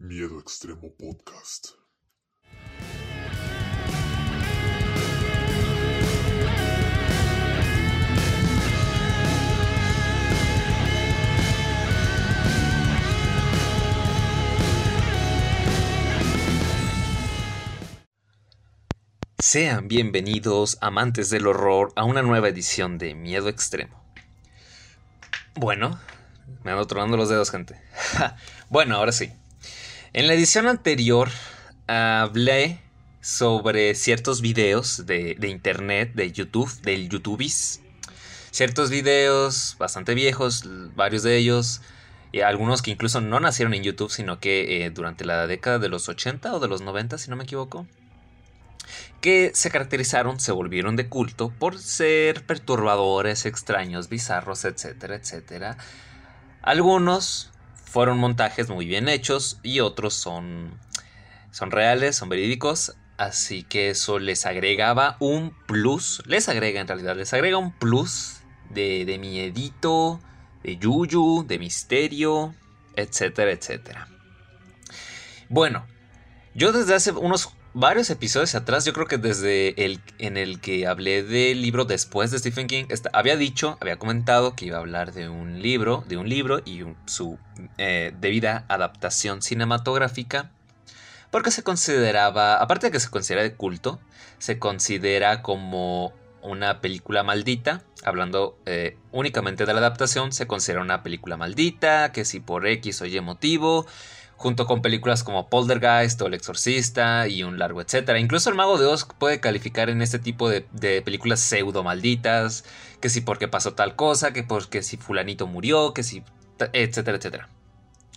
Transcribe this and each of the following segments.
Miedo Extremo Podcast. Sean bienvenidos, amantes del horror, a una nueva edición de Miedo Extremo. Bueno, me ando tronando los dedos, gente. bueno, ahora sí. En la edición anterior hablé sobre ciertos videos de, internet, de YouTube, del YouTubis. Ciertos videos bastante viejos, varios de ellos, y algunos que incluso no nacieron en YouTube, sino que eh, durante la década de los 80 o de los 90, si no me equivoco, que se caracterizaron, se volvieron de culto por ser perturbadores, extraños, bizarros, etcétera, etcétera. Algunos fueron montajes muy bien hechos y otros son, son reales, son verídicos. Así que eso les agregaba un plus, les agrega en realidad, les agrega un plus de, de miedito, de yuyu, de misterio, etcétera, etcétera. Bueno, yo desde hace unos varios episodios atrás, yo creo que desde el en el que hablé del libro después de Stephen King, había dicho, había comentado que iba a hablar de un libro, de un libro y su eh, debida adaptación cinematográfica, porque se consideraba, aparte de que se considera de culto, se considera como una película maldita, hablando eh, únicamente de la adaptación, se considera una película maldita, que si por X o Y motivo, junto con películas como Poltergeist o El Exorcista y un largo etcétera. Incluso El Mago de Oz puede calificar en este tipo de, películas pseudo malditas, que si porque pasó tal cosa, que porque si fulanito murió, que si etcétera, etcétera.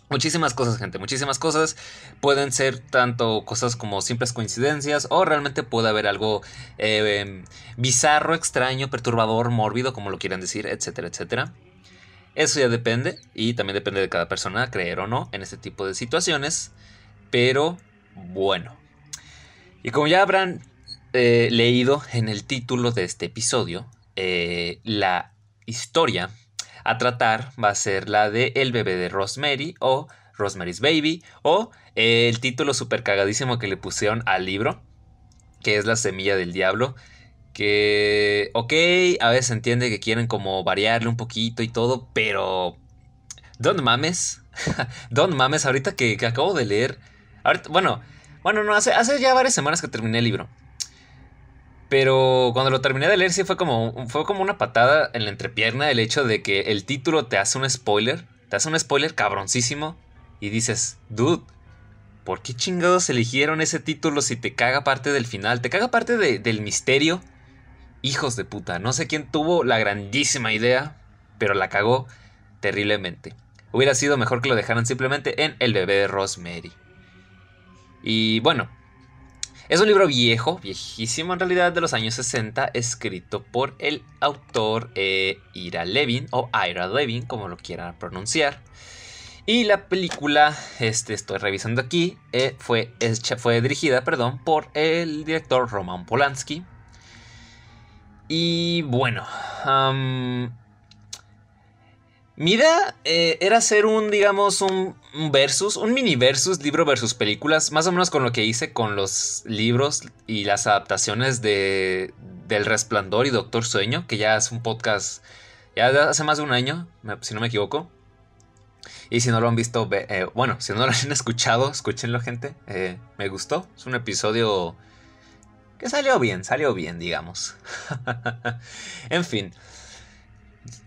Muchísimas cosas, gente, muchísimas cosas. Pueden ser tanto cosas como simples coincidencias o realmente puede haber algo eh, bizarro, extraño, perturbador, mórbido, como lo quieran decir, etcétera, etcétera. Eso ya depende y también depende de cada persona creer o no en este tipo de situaciones. Pero bueno. Y como ya habrán eh, leído en el título de este episodio, eh, la historia a tratar va a ser la de El bebé de Rosemary o Rosemary's Baby o el título super cagadísimo que le pusieron al libro, que es La semilla del diablo, que, ok, a veces entiende que quieren como variarle un poquito y todo, pero... Don mames. Don mames, ahorita que, acabo de leer... bueno, bueno, no, hace, ya varias semanas que terminé el libro. Pero cuando lo terminé de leer sí fue como, fue como una patada en la entrepierna el hecho de que el título te hace un spoiler. Te hace un spoiler cabroncísimo. Y dices, dude, ¿por qué chingados eligieron ese título si te caga parte del final? Te caga parte del misterio hijos de puta. No sé quién tuvo la grandísima idea, pero la cagó terriblemente. Hubiera sido mejor que lo dejaran simplemente en El bebé de Rosemary. Y bueno, es un libro viejo, viejísimo en realidad, de los años 60, escrito por el autor eh, Ira Levin, o Ira Levin, como lo quieran pronunciar. Y la película, este, estoy revisando aquí, eh, fue, fue dirigida perdón, por el director Roman Polanski, y bueno, mi idea eh, era hacer un, digamos, un, versus, un mini versus, libro versus películas, más o menos con lo que hice con los libros y las adaptaciones de del Resplandor y Doctor Sueño, que ya es un podcast, ya hace más de un año, si no me equivoco. Y si no lo han visto, eh, bueno, si no lo han escuchado, escúchenlo gente, eh, me gustó, es un episodio que salió bien, salió bien, digamos. en fin.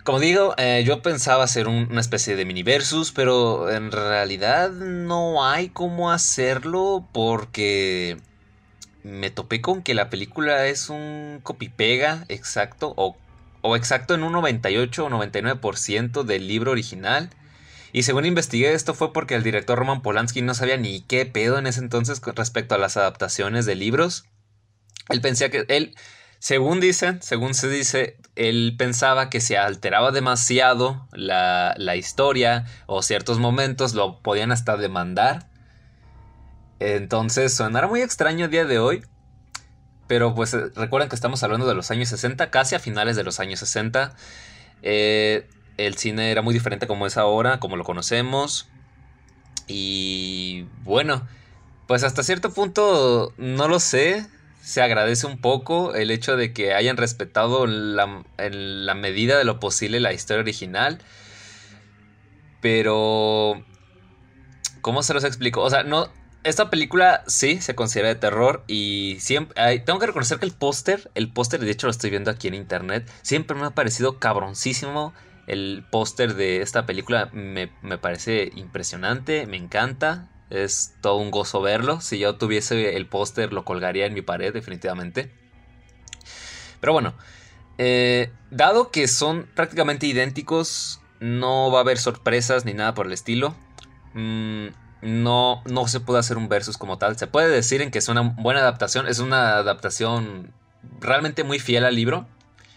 Como digo, eh, yo pensaba hacer una especie de mini versus, pero en realidad no hay cómo hacerlo porque me topé con que la película es un copy-pega exacto o, o exacto en un 98 o 99% del libro original. Y según investigué esto fue porque el director Roman Polanski no sabía ni qué pedo en ese entonces respecto a las adaptaciones de libros. Él pensaba que él, según dicen, según se dice, él pensaba que se alteraba demasiado la, la historia o ciertos momentos lo podían hasta demandar. Entonces sonará muy extraño el día de hoy. Pero pues eh, recuerden que estamos hablando de los años 60, casi a finales de los años 60. Eh, el cine era muy diferente como es ahora, como lo conocemos. Y Y bueno, pues hasta cierto punto no lo sé. Se agradece un poco el hecho de que hayan respetado la, en la medida de lo posible la historia original. Pero... ¿Cómo se los explico? O sea, no, esta película sí se considera de terror y siempre tengo que reconocer que el póster, el póster de hecho lo estoy viendo aquí en internet, siempre me ha parecido cabroncísimo. El póster de esta película me, me, parece impresionante, me encanta, es todo un gozo verlo. Si yo tuviese el póster lo colgaría en mi pared definitivamente. Pero bueno, eh, dado que son prácticamente idénticos, no va a haber sorpresas ni nada por el estilo. Mmm no, no se puede hacer un versus como tal. Se puede decir en que es una buena adaptación. Es una adaptación realmente muy fiel al libro.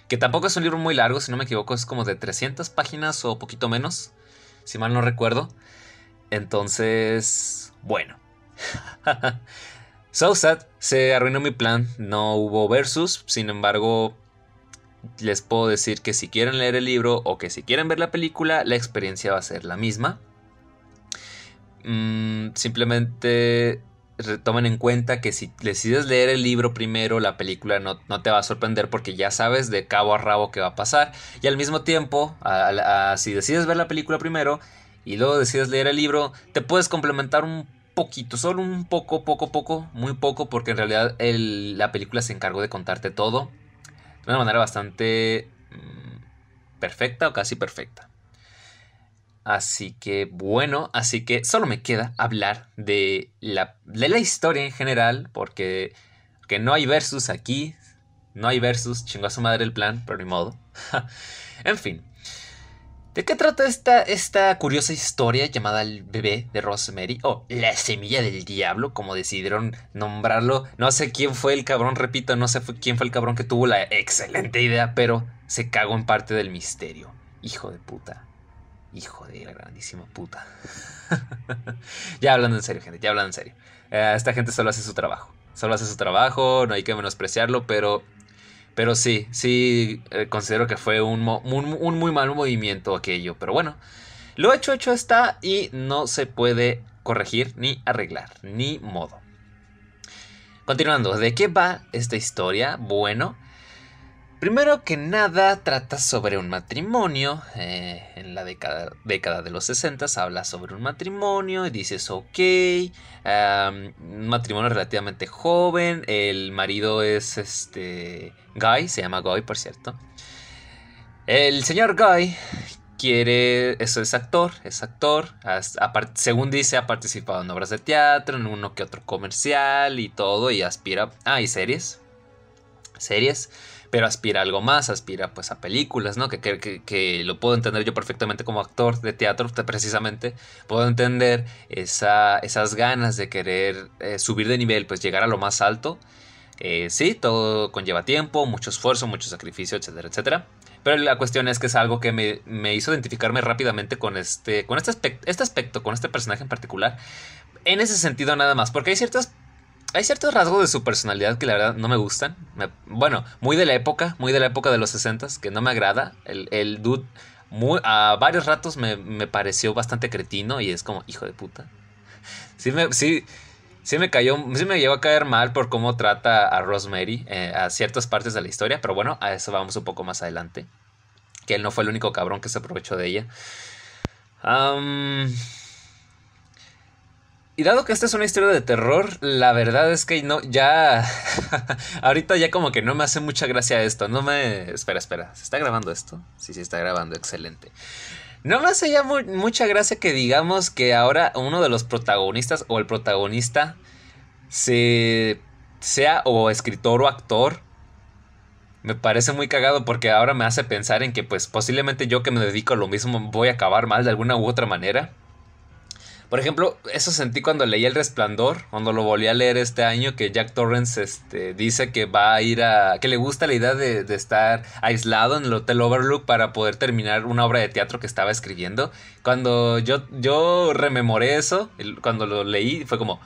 Que tampoco es un libro muy largo, si no me equivoco, es como de 300 páginas o poquito menos, si mal no recuerdo. Entonces, bueno. so se arruinó mi plan, no hubo versus, sin embargo, les puedo decir que si quieren leer el libro o que si quieren ver la película, la experiencia va a ser la misma. Mm, simplemente tomen en cuenta que si decides leer el libro primero, la película no, te va a sorprender porque ya sabes de cabo a rabo qué va a pasar. Y al mismo tiempo, si decides ver la película primero y luego decides leer el libro, te puedes complementar un poquito, solo un poco, poco, poco, muy poco, porque en realidad la película se encargó de contarte todo de una manera bastante mm, perfecta o casi perfecta. Así que bueno, así que solo me queda hablar de la, de la historia en general, porque, que no hay versus aquí, no hay versus, chingó a su madre el plan, pero ni modo. en fin, ¿de qué trata esta, esta curiosa historia llamada El bebé de Rosemary? O La semilla del diablo, como decidieron nombrarlo. No sé quién fue el cabrón, repito, no sé quién fue el cabrón que tuvo la excelente idea, pero se cagó en parte del misterio. Hijo de puta. Hijo de la grandísima puta. ya hablando en serio, gente, ya hablando en serio. Eh, esta gente solo hace su trabajo. Solo hace su trabajo, no hay que menospreciarlo, pero. Pero sí, sí eh, considero que fue un, un, muy mal movimiento aquello. Pero bueno, lo hecho, hecho está y no se puede corregir ni arreglar, ni modo. Continuando, ¿de qué va esta historia? Bueno, Primero que nada, trata sobre un matrimonio. Eh, en la década, década, de los 60 habla sobre un matrimonio y dices, ok, un matrimonio relativamente joven. El marido es este Guy, se llama Guy, por cierto. El señor Guy quiere, eso es actor, es actor. según dice, ha participado en obras de teatro, en uno que otro comercial y todo, y aspira. Ah, y series. Series pero aspira a algo más, aspira pues a películas, ¿no? Que, que, lo puedo entender yo perfectamente como actor de teatro, precisamente, puedo entender esa, esas ganas de querer eh, subir de nivel, pues llegar a lo más alto. Eh, sí, todo conlleva tiempo, mucho esfuerzo, mucho sacrificio, etcétera, etcétera. Pero la cuestión es que es algo que me, me hizo identificarme rápidamente con este, con este aspecto, este aspecto, con este personaje en particular. En ese sentido nada más, porque hay ciertas hay ciertos rasgos de su personalidad que la verdad no me gustan. bueno, muy de la época, muy de la época de los 60 que no me agrada. El, dude muy, a varios ratos me, pareció bastante cretino y es como, hijo de puta. Sí me, sí, sí me cayó, sí me llevó a caer mal por cómo trata a Rosemary eh, a ciertas partes de la historia, pero bueno, a eso vamos un poco más adelante. Que él no fue el único cabrón que se aprovechó de ella. Y dado que esta es una historia de terror, la verdad es que no, ya. ahorita ya como que no me hace mucha gracia esto. No me. Espera, espera. ¿Se está grabando esto? Sí, sí, está grabando. Excelente. No me hace ya mucha gracia que digamos que ahora uno de los protagonistas o el protagonista se. sea o escritor o actor. Me parece muy cagado porque ahora me hace pensar en que, pues, posiblemente yo que me dedico a lo mismo voy a acabar mal de alguna u otra manera. Por ejemplo, eso sentí cuando leí El Resplandor, cuando lo volví a leer este año, que Jack Torrance este, dice que va a ir a... que le gusta la idea de, estar aislado en el Hotel Overlook para poder terminar una obra de teatro que estaba escribiendo. Cuando yo, yo rememoré eso, cuando lo leí, fue como,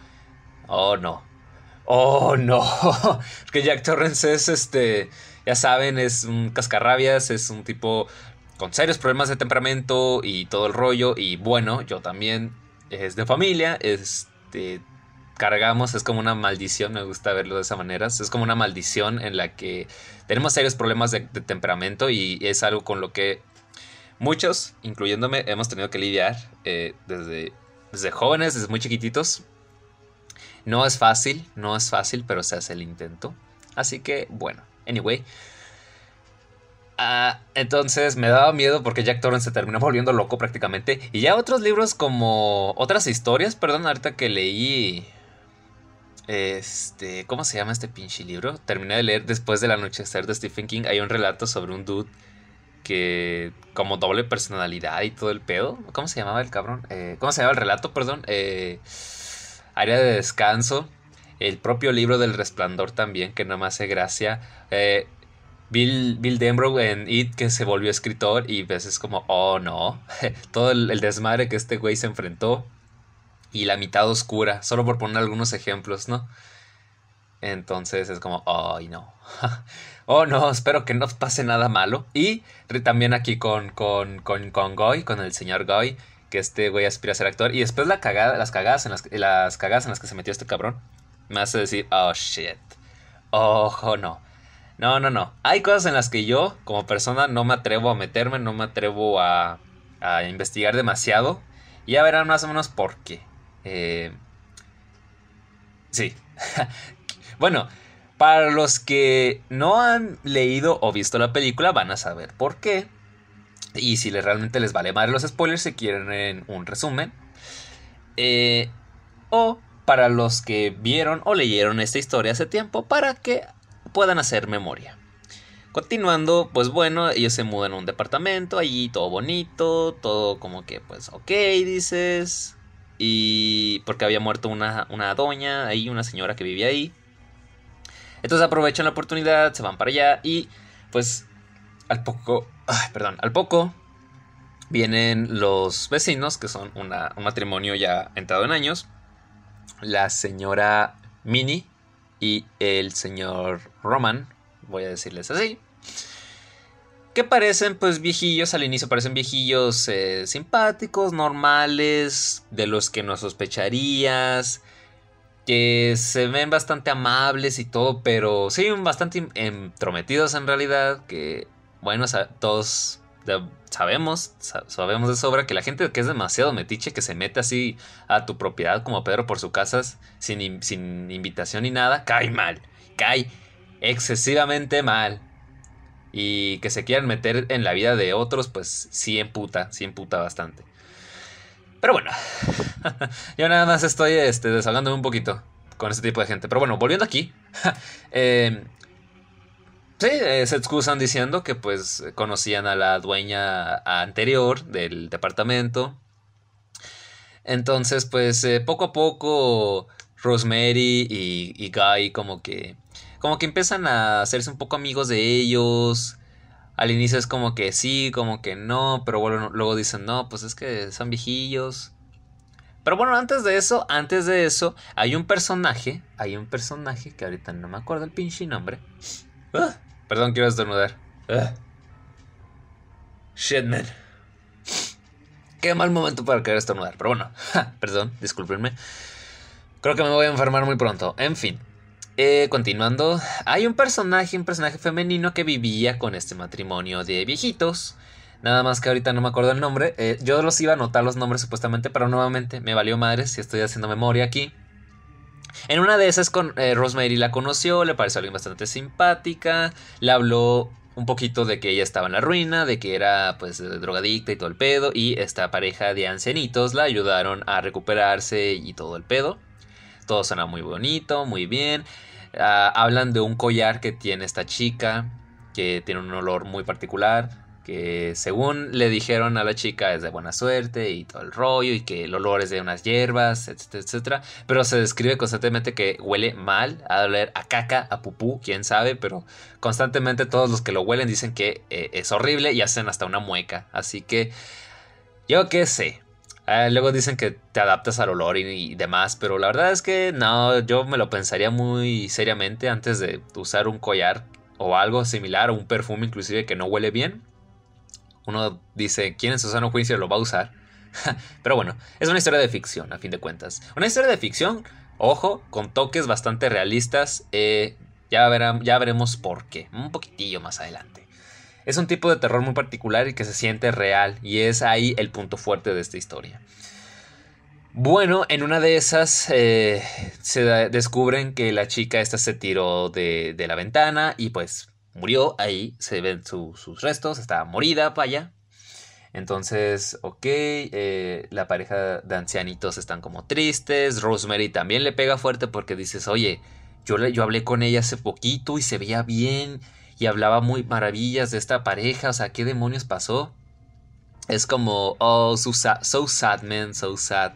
oh no, oh no, que Jack Torrance es este, ya saben, es un cascarrabias, es un tipo con serios problemas de temperamento y todo el rollo, y bueno, yo también es de familia, es este, cargamos, es como una maldición, me gusta verlo de esa manera, es como una maldición en la que tenemos serios problemas de, temperamento y es algo con lo que muchos, incluyéndome, hemos tenido que lidiar eh, desde, desde jóvenes, desde muy chiquititos. No es fácil, no es fácil, pero se hace el intento. Así que, bueno, anyway. Ah, entonces me daba miedo porque Jack Torrance se terminó volviendo loco prácticamente. Y ya otros libros como otras historias, perdón, ahorita que leí este, ¿cómo se llama este pinche libro? Terminé de leer después del anochecer de Stephen King. Hay un relato sobre un dude que como doble personalidad y todo el pedo. ¿Cómo se llamaba el cabrón? Eh, ¿Cómo se llamaba el relato? Perdón. Eh, área de descanso. El propio libro del resplandor también, que no me hace gracia. Eh, Bill, Bill Denbrough en It, que se volvió escritor y ves es como, oh no. todo el desmadre que este güey se enfrentó y la mitad oscura, solo por poner algunos ejemplos, ¿no? Entonces es como, ay no. oh no, espero que no pase nada malo. Y también aquí con, con, con, con Goy, con el señor Goy, que este güey aspira a ser actor. Y después la cagada, las cagadas en las, las cagadas en las que se metió este cabrón, me hace decir, oh shit. Ojo, no. No, no, no. Hay cosas en las que yo, como persona, no me atrevo a meterme, no me atrevo a, investigar demasiado. Y ya verán más o menos por qué. Eh, sí. bueno, para los que no han leído o visto la película van a saber por qué. Y si les, realmente les vale más los spoilers, si quieren un resumen. Eh, o para los que vieron o leyeron esta historia hace tiempo, para que puedan hacer memoria. Continuando, pues bueno, ellos se mudan a un departamento, allí todo bonito, todo como que pues ok, dices, y porque había muerto una, doña ahí, una señora que vivía ahí. Entonces aprovechan la oportunidad, se van para allá y pues al poco, perdón, al poco vienen los vecinos, que son un matrimonio ya entrado en años, la señora Minnie y el señor Roman, voy a decirles así que parecen pues viejillos, al inicio parecen viejillos eh, simpáticos, normales, de los que no sospecharías, que se ven bastante amables y todo, pero sí, bastante entrometidos en realidad, que bueno, todos sabemos, sabemos de sobra que la gente que es demasiado metiche, que se mete así a tu propiedad como Pedro por su casa sin, sin invitación ni nada, cae mal, cae excesivamente mal y que se quieran meter en la vida de otros, pues sí emputa, sí emputa bastante. Pero bueno, yo nada más estoy este, desahogándome un poquito con este tipo de gente. Pero bueno, volviendo aquí. Em, sí, eh, se excusan diciendo que pues conocían a la dueña anterior del departamento. Entonces, pues eh, poco a poco Rosemary y, y Guy como que como que empiezan a hacerse un poco amigos de ellos. Al inicio es como que sí, como que no, pero bueno, luego dicen, no, pues es que son viejillos. Pero bueno, antes de eso, antes de eso, hay un personaje, hay un personaje que ahorita no me acuerdo el pinche nombre. Ah, perdón, quiero estornudar. Ah. Shit, man. Qué mal momento para querer estornudar, pero bueno, perdón, discúlpenme. Creo que me voy a enfermar muy pronto. En fin. Eh, continuando, hay un personaje, un personaje femenino que vivía con este matrimonio de viejitos. Nada más que ahorita no me acuerdo el nombre. Eh, yo los iba a anotar los nombres supuestamente, pero nuevamente me valió madre si estoy haciendo memoria aquí. En una de esas con eh, Rosemary la conoció, le pareció alguien bastante simpática, le habló un poquito de que ella estaba en la ruina, de que era pues drogadicta y todo el pedo, y esta pareja de ancianitos la ayudaron a recuperarse y todo el pedo. Todo suena muy bonito, muy bien. Ah, hablan de un collar que tiene esta chica, que tiene un olor muy particular, que según le dijeron a la chica es de buena suerte y todo el rollo y que el olor es de unas hierbas, etcétera, etcétera. Pero se describe constantemente que huele mal, a oler a caca, a pupú, quién sabe, pero constantemente todos los que lo huelen dicen que eh, es horrible y hacen hasta una mueca. Así que yo qué sé, Ah, luego dicen que te adaptas al olor y, demás, pero la verdad es que no, yo me lo pensaría muy seriamente antes de usar un collar o algo similar o un perfume inclusive que no huele bien. Uno dice, ¿quién en su sano juicio lo va a usar? Pero bueno, es una historia de ficción, a fin de cuentas. Una historia de ficción, ojo, con toques bastante realistas. Eh, ya, ya veremos por qué, un poquitillo más adelante. Es un tipo de terror muy particular y que se siente real, y es ahí el punto fuerte de esta historia. Bueno, en una de esas eh, se descubren que la chica esta se tiró de, la ventana y pues murió ahí, se ven sus restos, está morida, vaya. Entonces, ok, eh, la pareja de ancianitos están como tristes, Rosemary también le pega fuerte porque dices, oye, yo, yo hablé con ella hace poquito y se veía bien y hablaba muy maravillas de esta pareja, o sea, ¿qué demonios pasó? Es como, oh, so sad, so sad man, so sad.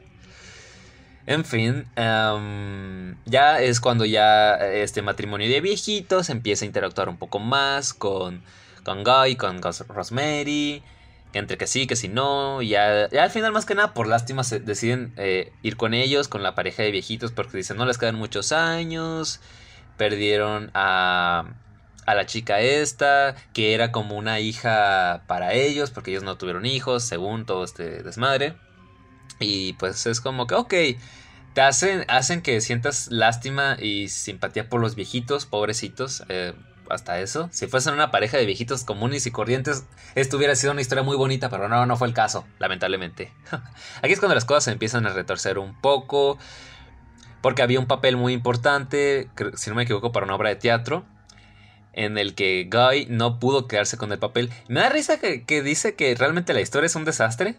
En fin, em, ya es cuando ya este matrimonio de viejitos empieza a interactuar un poco más con, con Guy, con Rosemary, entre que sí, que sí no, y ya, al final más que nada por lástima se deciden eh, ir con ellos, con la pareja de viejitos, porque dicen no les quedan muchos años, perdieron a, a la chica esta, que era como una hija para ellos, porque ellos no tuvieron hijos, según todo este desmadre. Y pues es como que, ok, te hacen, hacen que sientas lástima y simpatía por los viejitos, pobrecitos. Eh, hasta eso. Si fuesen una pareja de viejitos comunes y corrientes, esto hubiera sido una historia muy bonita, pero no, no fue el caso, lamentablemente. Aquí es cuando las cosas se empiezan a retorcer un poco, porque había un papel muy importante, si no me equivoco, para una obra de teatro, en el que Guy no pudo quedarse con el papel. Me da risa que dice que realmente la historia es un desastre.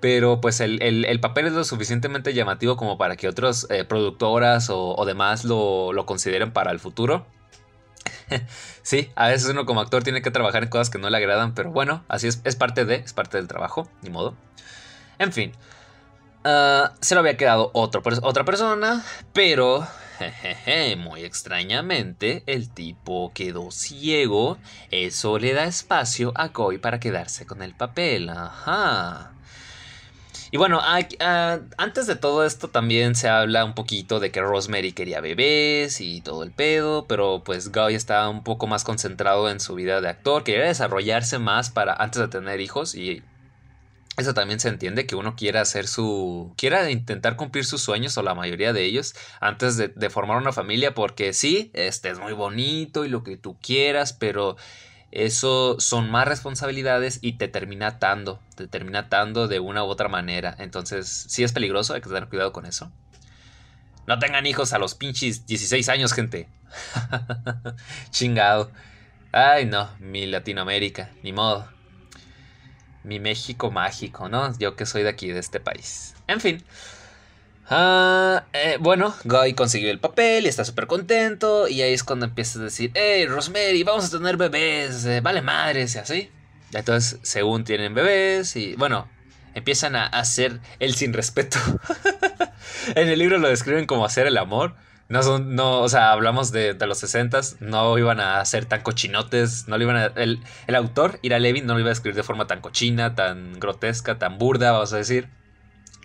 Pero pues el, papel es lo suficientemente llamativo como para que otras eh, productoras o, demás lo, consideren para el futuro. sí, a veces uno como actor tiene que trabajar en cosas que no le agradan, pero bueno, así es, es parte de, es parte del trabajo, ni modo. En fin, ah, se lo había quedado otro, otra persona, pero muy extrañamente el tipo quedó ciego. Eso le da espacio a Koi para quedarse con el papel. Ajá. Y bueno, antes de todo esto también se habla un poquito de que Rosemary quería bebés y todo el pedo, pero pues Guy estaba un poco más concentrado en su vida de actor, quería desarrollarse más para antes de tener hijos y eso también se entiende que uno quiera hacer su. quiera intentar cumplir sus sueños, o la mayoría de ellos, antes de, formar una familia, porque sí, este es muy bonito y lo que tú quieras, pero eso son más responsabilidades y te termina atando, te termina atando de una u otra manera. Entonces, sí es peligroso, hay que tener cuidado con eso. No tengan hijos a los pinches 16 años, gente. Chingado. Ay, no, mi Latinoamérica, ni modo. Mi México mágico, ¿no? Yo que soy de aquí, de este país. En fin. Ah, eh, bueno, Guy consiguió el papel y está súper contento. Y ahí es cuando empieza a decir: Hey, Rosemary, vamos a tener bebés, eh, vale madres, y así. Entonces, según tienen bebés, y bueno, empiezan a hacer el sin respeto. en el libro lo describen como hacer el amor. No son, no, o sea, hablamos de, los 60 no iban a ser tan cochinotes, no lo iban a, el, el autor, Ira Levin, no lo iba a escribir de forma tan cochina, tan grotesca, tan burda, vamos a decir.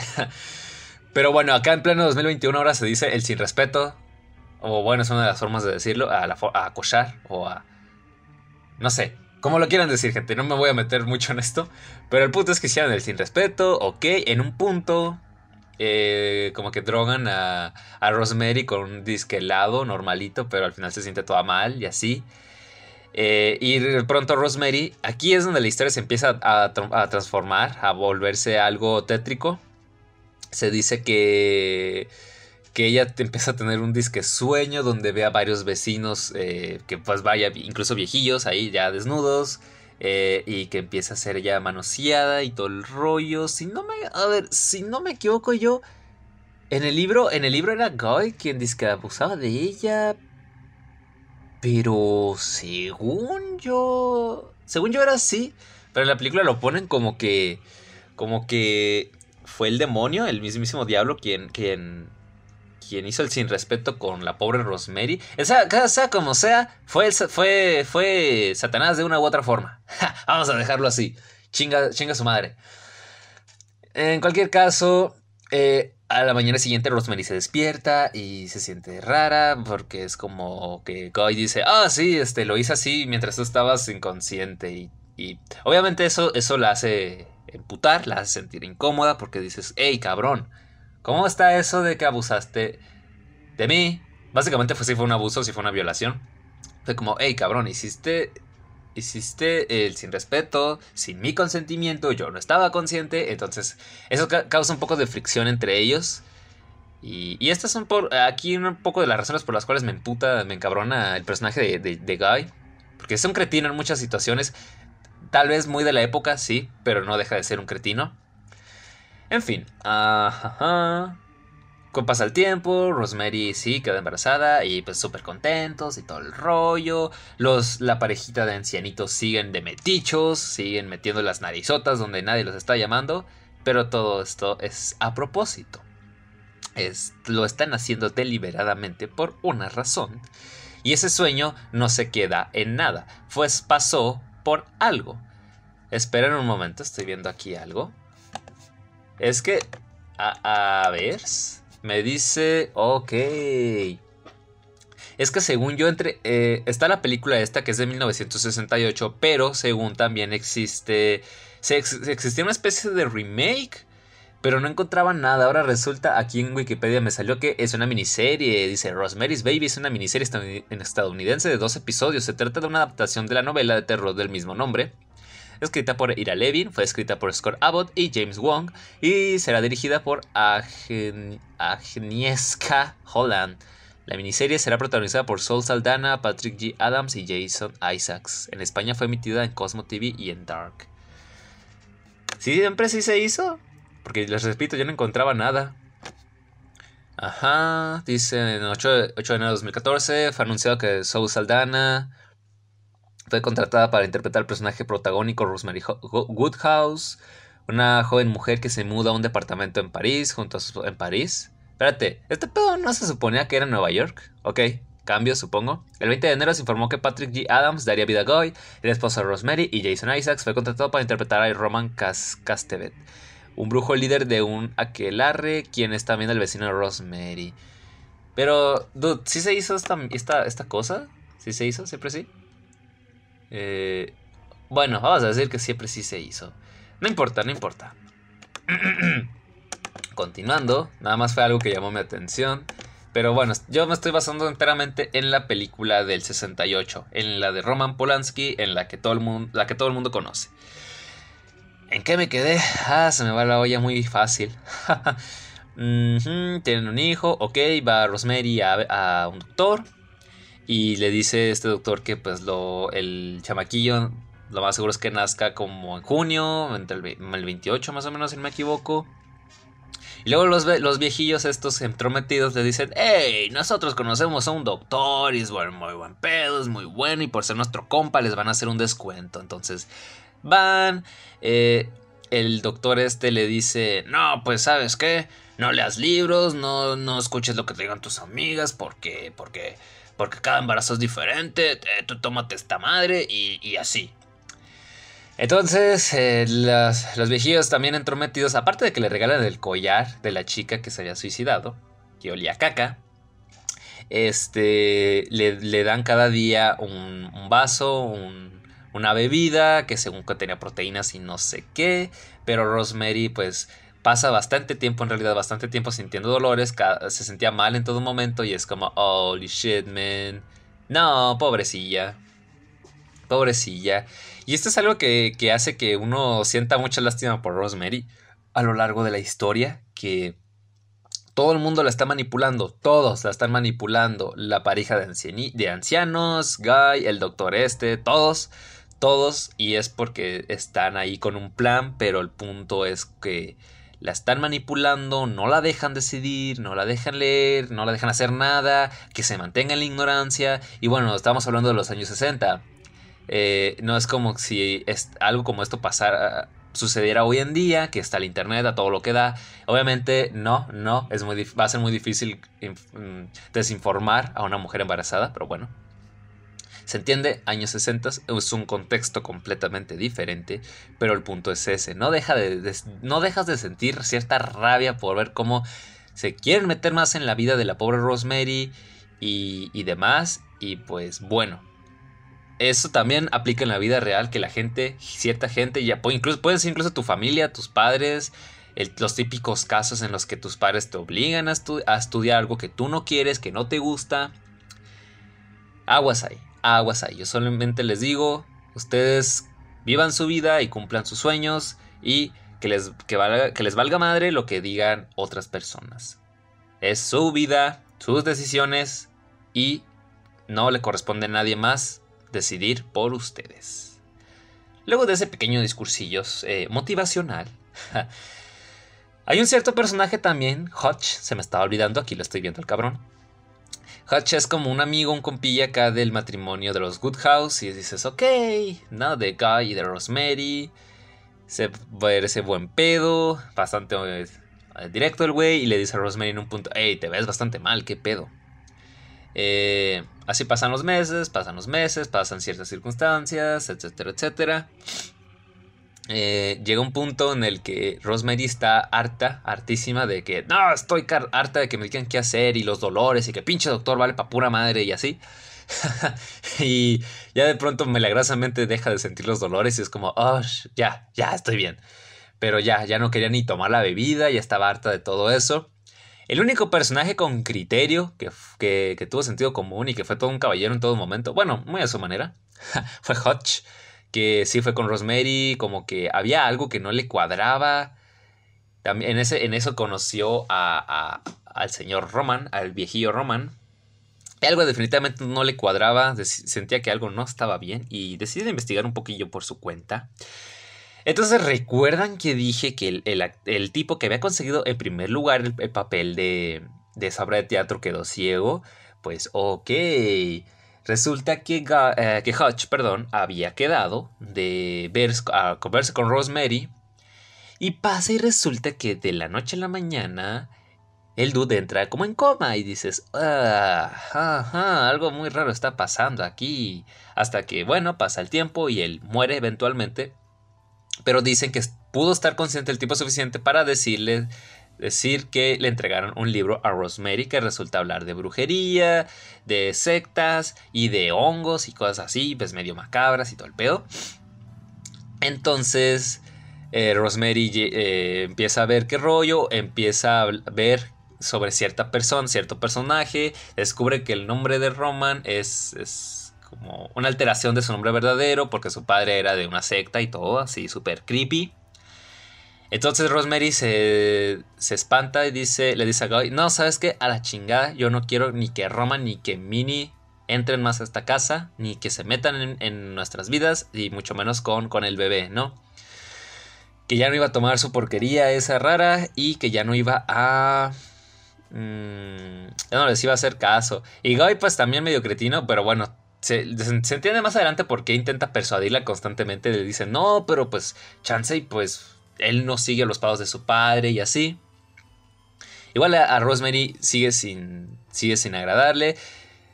Pero bueno, acá en pleno 2021 ahora se dice el sin respeto. O bueno, es una de las formas de decirlo. A, la, a acosar o a... No sé. Como lo quieran decir, gente. No me voy a meter mucho en esto. Pero el punto es que hicieron el sin respeto. Ok, en un punto... Eh, como que drogan a, a Rosemary con un disque helado normalito. Pero al final se siente toda mal y así. Eh, y de pronto Rosemary, aquí es donde la historia se empieza a, transformar, a volverse algo tétrico se dice que que ella empieza a tener un disque sueño donde ve a varios vecinos eh, que pues vaya, incluso viejillos ahí ya desnudos eh, y que empieza a ser ya manoseada y todo el rollo. Si no me, a ver, si no me equivoco yo, en el libro, en el libro era Guy quien disque abusaba de ella, pero según yo, según yo era así, pero en la película lo ponen como que, como que fue el demonio, el mismísimo diablo, quien, quien, quien hizo el sin respeto con la pobre Rosemary. Sea como sea, fue, fue, fue Satanás de una u otra forma. vamos a dejarlo así. Chinga, chinga su madre. En cualquier caso, eh, a la mañana siguiente Rosemary se despierta y se siente rara porque es como que Guy dice, ah, sí, este, lo hice así mientras tú estabas inconsciente y, y obviamente eso, eso la hace emputar, la hace sentir incómoda porque dices, hey cabrón, ¿cómo está eso de que abusaste de mí? Básicamente fue si fue un abuso, si fue una violación. Fue como, hey cabrón, hiciste hiciste el sin respeto, sin mi consentimiento, yo no estaba consciente, entonces eso causa un poco de fricción entre ellos. Y, estas son por aquí un poco de las razones por las cuales me emputa, me encabrona el personaje de, de, Guy. Porque es un cretino en muchas situaciones. Tal vez muy de la época, sí, pero no deja de ser un cretino. En fin. Ajá. Con pasa el tiempo, Rosemary sí queda embarazada y pues súper contentos y todo el rollo. Los, la parejita de ancianitos siguen de metichos, siguen metiendo las narizotas donde nadie los está llamando. Pero todo esto es a propósito. Es, lo están haciendo deliberadamente por una razón. Y ese sueño no se queda en nada, pues pasó por algo. Esperen un momento, estoy viendo aquí algo. Es que... A, ver... Me dice, ok. Es que según yo entre... Eh, está la película esta que es de 1968, pero según también existe... Se, existía una especie de remake, pero no encontraba nada. Ahora resulta, aquí en Wikipedia me salió que es una miniserie. Dice, Rosemary's Baby es una miniserie estadounidense de dos episodios. Se trata de una adaptación de la novela de terror del mismo nombre escrita por Ira Levin, fue escrita por Scott Abbott y James Wong y será dirigida por Agnieszka Holland. La miniserie será protagonizada por Saul Saldana, Patrick G. Adams y Jason Isaacs. En España fue emitida en Cosmo TV y en Dark. ¿Sí siempre sí se hizo? Porque les repito, yo no encontraba nada. Ajá, dice en 8, 8 de enero de 2014 fue anunciado que Saul Saldana, fue contratada para interpretar el personaje protagónico Rosemary Woodhouse, una joven mujer que se muda a un departamento en París, junto a su, en París. Espérate, ¿este pedo no se suponía que era en Nueva York? Ok, cambio supongo. El 20 de enero se informó que Patrick G. Adams daría vida a Goy, el esposo de Rosemary y Jason Isaacs fue contratado para interpretar a Roman Castevet, un brujo líder de un aquelarre, quien es también el vecino de Rosemary. Pero, dude, ¿sí se hizo esta, esta cosa? ¿Sí se hizo? ¿Siempre sí? Eh, bueno, vamos a decir que siempre sí se hizo. No importa, no importa. Continuando, nada más fue algo que llamó mi atención. Pero bueno, yo me estoy basando enteramente en la película del 68, en la de Roman Polanski, en la que todo el mundo, la que todo el mundo conoce. ¿En qué me quedé? Ah, se me va la olla muy fácil. tienen un hijo, ok, va Rosemary a un doctor y le dice este doctor que pues lo, el chamaquillo lo más seguro es que nazca como en junio, entre el, 28 más o menos si no me equivoco. Y luego los, los, viejillos estos entrometidos le dicen, hey, nosotros conocemos a un doctor y es muy buen pedo, es muy bueno y por ser nuestro compa les van a hacer un descuento. Entonces van, eh, el doctor este le dice, no, pues sabes qué, no leas libros, no, no escuches lo que te digan tus amigas porque, porque porque cada embarazo es diferente, eh, tú tómate esta madre y, así. Entonces, eh, los viejillos también entrometidos, aparte de que le regalan el collar de la chica que se había suicidado, que olía caca, este, le, dan cada día un, vaso, una bebida, que según que tenía proteínas y no sé qué, pero Rosemary pues pasa bastante tiempo, en realidad bastante tiempo sintiendo dolores, se sentía mal en todo momento y es como, holy shit, man. No, pobrecilla. Pobrecilla. Y esto es algo que, que hace que uno sienta mucha lástima por Rosemary a lo largo de la historia, que todo el mundo la está manipulando, todos la están manipulando, la pareja de, de ancianos, Guy, el doctor este, todos, todos, y es porque están ahí con un plan, pero el punto es que la están manipulando, no la dejan decidir, no la dejan leer, no la dejan hacer nada, que se mantenga en la ignorancia. Y bueno, estamos hablando de los años 60. Eh, no es como si es algo como esto pasara, sucediera hoy en día, que está el internet a todo lo que da. Obviamente, no, no, es muy, va a ser muy difícil mm, desinformar a una mujer embarazada, pero bueno, se entiende, años 60 es un contexto completamente diferente, pero el punto es ese, no, deja de, no dejas de sentir cierta rabia por ver cómo se quieren meter más en la vida de la pobre Rosemary y, demás, y pues bueno, eso también aplica en la vida real, que la gente, cierta gente, ya incluso, pueden ser incluso tu familia, tus padres, los típicos casos en los que tus padres te obligan a, estudiar algo que tú no quieres, que no te gusta. Aguas ahí, aguas ahí. Yo solamente les digo, ustedes vivan su vida y cumplan sus sueños y que les, que valga, les valga madre lo que digan otras personas. Es su vida, sus decisiones y no le corresponde a nadie más decidir por ustedes. Luego de ese pequeño discursillo eh, motivacional, hay un cierto personaje también, Hutch, se me estaba olvidando, aquí lo estoy viendo el cabrón. Hutch es como un amigo, un compilla acá del matrimonio de los Goodhouse y dices, ok, no, de Guy y de Rosemary, se ese buen pedo, bastante eh, directo el güey y le dice a Rosemary en un punto, hey, te ves bastante mal, qué pedo. Eh, así pasan los meses, pasan los meses, pasan ciertas circunstancias, etcétera, etcétera. Eh, llega un punto en el que Rosemary está harta, hartísima de que no, estoy harta de que me digan qué hacer y los dolores y que pinche doctor vale pa' pura madre y así. y ya de pronto milagrosamente deja de sentir los dolores y es como, oh, ya, ya estoy bien. Pero ya, ya no quería ni tomar la bebida, ya estaba harta de todo eso. El único personaje con criterio que, que, tuvo sentido común y que fue todo un caballero en todo momento, bueno, muy a su manera, fue Hutch, que sí fue con Rosemary, como que había algo que no le cuadraba. También en, ese, en eso conoció a, al señor Roman, al viejillo Roman. Algo definitivamente no le cuadraba, sentía que algo no estaba bien y decidió investigar un poquillo por su cuenta. Entonces, ¿recuerdan que dije que el, tipo que había conseguido en primer lugar el, papel de, de obra de teatro quedó ciego? Pues ok. Resulta que, eh, que Hutch perdón, había quedado de ver, a conversar con Rosemary. Y pasa y resulta que de la noche a la mañana el dude entra como en coma y dices, ah, algo muy raro está pasando aquí. Hasta que, bueno, pasa el tiempo y él muere eventualmente. Pero dicen que pudo estar consciente el tiempo suficiente para decirle decir que le entregaron un libro a Rosemary que resulta hablar de brujería, de sectas y de hongos y cosas así, pues medio macabras y todo el pedo. Entonces, eh, Rosemary eh, empieza a ver qué rollo, empieza a ver sobre cierta persona, cierto personaje, descubre que el nombre de Roman es como una alteración de su nombre verdadero porque su padre era de una secta y todo, así súper creepy. Entonces Rosemary se, se, espanta y dice, le dice a Guy, no, ¿sabes qué? A la chingada, yo no quiero ni que Roman ni que Minnie entren más a esta casa, ni que se metan en, nuestras vidas, y mucho menos con, con el bebé, ¿no? Que ya no iba a tomar su porquería esa rara y que ya no iba a... Mmm, ya no les iba a hacer caso. Y Guy pues también medio cretino, pero bueno, se, entiende más adelante por qué intenta persuadirla constantemente. Le dice, no, pero pues Chansey, pues él no sigue los pasos de su padre y así. Igual a, Rosemary sigue sin, sigue sin agradarle.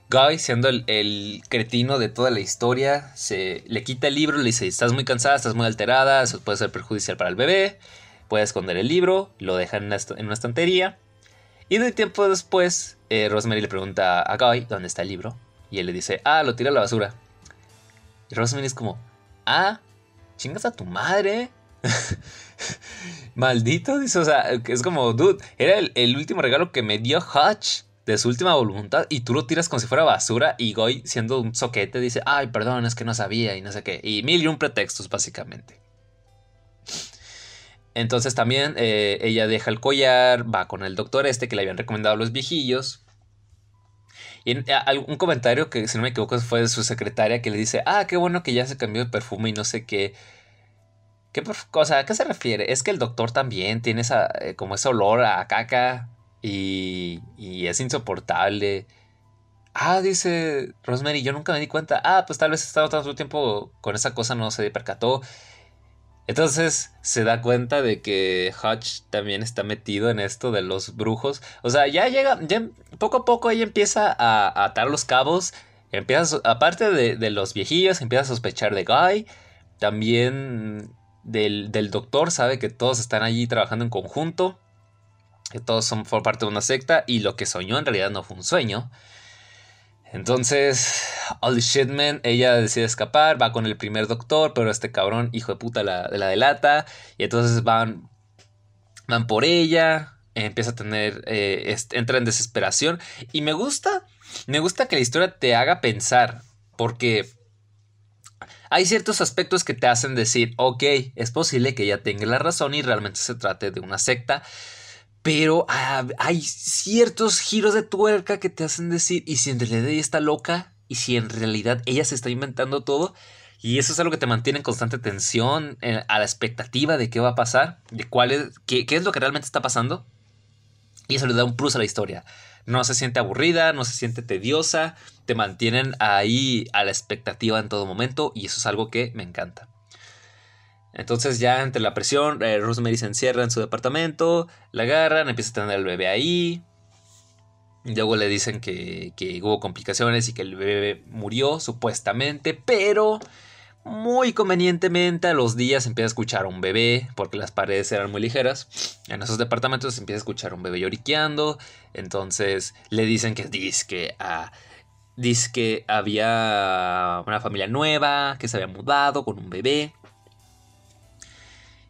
Guy, siendo el, cretino de toda la historia, se le quita el libro, le dice, estás muy cansada, estás muy alterada, eso puede ser perjudicial para el bebé. Puede esconder el libro, lo deja en una, estantería. Y de tiempo después, eh, Rosemary le pregunta a Guy dónde está el libro. Y él le dice, ah, lo tira a la basura. Y Rosemary es como, ah, chingas a tu madre. Maldito, dice, o sea, es como, dude, era el, último regalo que me dio Hutch de su última voluntad y tú lo tiras como si fuera basura y Goy, siendo un soquete, dice, ay, perdón, es que no sabía y no sé qué. Y mil y un pretextos, básicamente. Entonces también eh, ella deja el collar, va con el doctor este que le habían recomendado los viejillos y un comentario que, si no me equivoco, fue de su secretaria que le dice, ah, qué bueno que ya se cambió de perfume y no sé qué. ¿Qué cosa? ¿A qué se refiere? Es que el doctor también tiene esa, eh, como ese olor a caca y, y es insoportable. Ah, dice Rosemary, yo nunca me di cuenta. Ah, pues tal vez estado tanto tiempo con esa cosa, no se percató. Entonces se da cuenta de que Hutch también está metido en esto de los brujos. O sea, ya llega, ya poco a poco ella empieza a, atar los cabos. Empieza, aparte de, los viejillos, empieza a sospechar de Guy. También del, doctor, sabe que todos están allí trabajando en conjunto. Que todos son por parte de una secta. Y lo que soñó en realidad no fue un sueño. Entonces, Holy Shitman, ella decide escapar, va con el primer doctor, pero este cabrón, hijo de puta, la, la delata. Y entonces van, van por ella, empieza a tener, eh, entra en desesperación. Y me gusta, me gusta que la historia te haga pensar, porque hay ciertos aspectos que te hacen decir, ok, es posible que ella tenga la razón y realmente se trate de una secta. Pero hay ciertos giros de tuerca que te hacen decir, ¿y si en realidad ella está loca? ¿Y si en realidad ella se está inventando todo? Y eso es algo que te mantiene en constante tensión, eh, a la expectativa de qué va a pasar, de cuál es, qué, qué es lo que realmente está pasando. Y eso le da un plus a la historia. No se siente aburrida, no se siente tediosa, te mantienen ahí a la expectativa en todo momento y eso es algo que me encanta. Entonces ya entre la presión, eh, Rosemary se encierra en su departamento, la agarran, empieza a tener el bebé ahí. Luego le dicen que hubo complicaciones y que el bebé murió supuestamente, pero muy convenientemente a los días empieza a escuchar a un bebé, porque las paredes eran muy ligeras. En esos departamentos empieza a escuchar a un bebé lloriqueando. Entonces le dicen que que a Dice que había una familia nueva, que se había mudado con un bebé.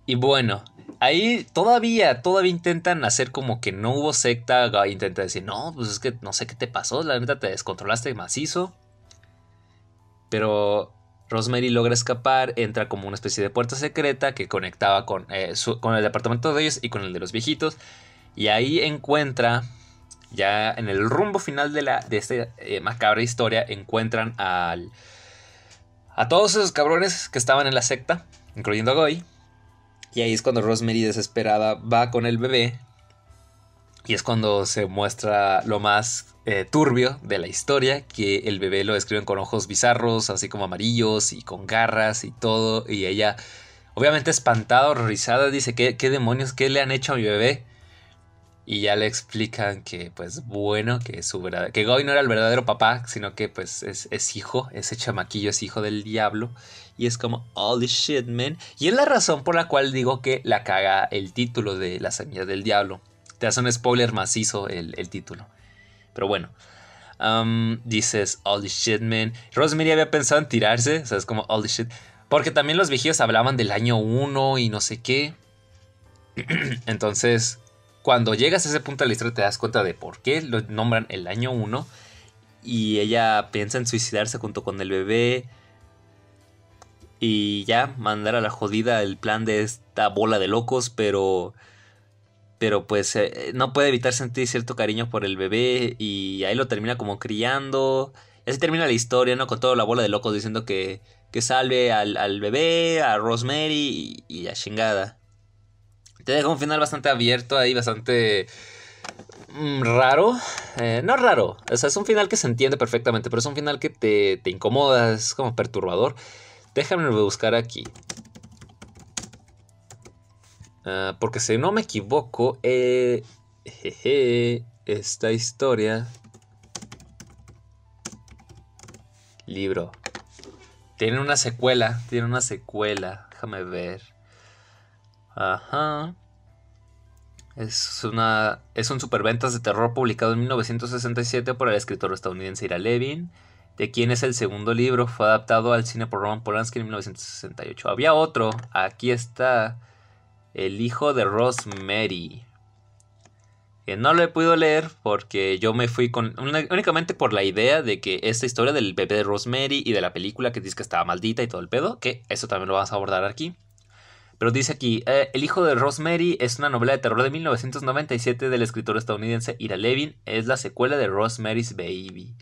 Y bueno, ahí todavía, todavía intentan hacer como que no hubo secta. Intenta decir, no, pues es que no sé qué te pasó, la neta te descontrolaste macizo. Pero Rosemary logra escapar, entra como una especie de puerta secreta que conectaba con, eh, con el departamento de ellos y con el de los viejitos. Y ahí encuentra ya en el rumbo final de, la, de esta eh, macabra historia encuentran al, a todos esos cabrones que estaban en la secta, incluyendo a Goy. Y ahí es cuando Rosemary desesperada va con el bebé. Y es cuando se muestra lo más eh, turbio de la historia, que el bebé lo describen con ojos bizarros, así como amarillos y con garras y todo. Y ella, obviamente espantada, horrorizada, dice, ¿qué, qué demonios, qué le han hecho a mi bebé? y ya le explican que pues bueno que su verdad que Goy no era el verdadero papá sino que pues es, hijo ese chamaquillo es hijo del diablo y es como this shit man y es la razón por la cual digo que la caga el título de la semilla del diablo te hace un spoiler macizo el, título pero bueno. Um, dices this shit man. Rosemary había pensado en tirarse o sea es como this shit. Porque también los viejitos hablaban del año 1 y no sé qué. Entonces cuando llegas a ese punto de la historia te das cuenta de por qué lo nombran el año 1 y ella piensa en suicidarse junto con el bebé. Y ya mandar a la jodida el plan de esta bola de locos, pero pero pues eh, no puede evitar sentir cierto cariño por el bebé y ahí lo termina como criando. Y así termina la historia, ¿no? Con toda la bola de locos diciendo que, que salve al, bebé, a Rosemary y, y a chingada. Te deja un final bastante abierto ahí, bastante mm, raro. Eh, no raro, o sea, es un final que se entiende perfectamente, pero es un final que te, te incomoda, es como perturbador. Déjame buscar aquí. Ah, porque si no me equivoco, eh, esta historia... Libro. Tiene una secuela, tiene una secuela. Déjame ver. Ajá. Es, una, es un superventas de terror publicado en 1967 por el escritor estadounidense Ira Levin, de quien es el segundo libro. Fue adaptado al cine por Roman Polanski en 1968. Había otro, aquí está, El hijo de Rosemary. No lo he podido leer porque yo me fui con únicamente por la idea de que esta historia del bebé de Rosemary y de la película que dice que estaba maldita y todo el pedo, que eso también lo vamos a abordar aquí. Pero dice aquí, eh, El hijo de Rosemary es una novela de terror de 1997 del escritor estadounidense Ira Levin. Es la secuela de Rosemary's Baby.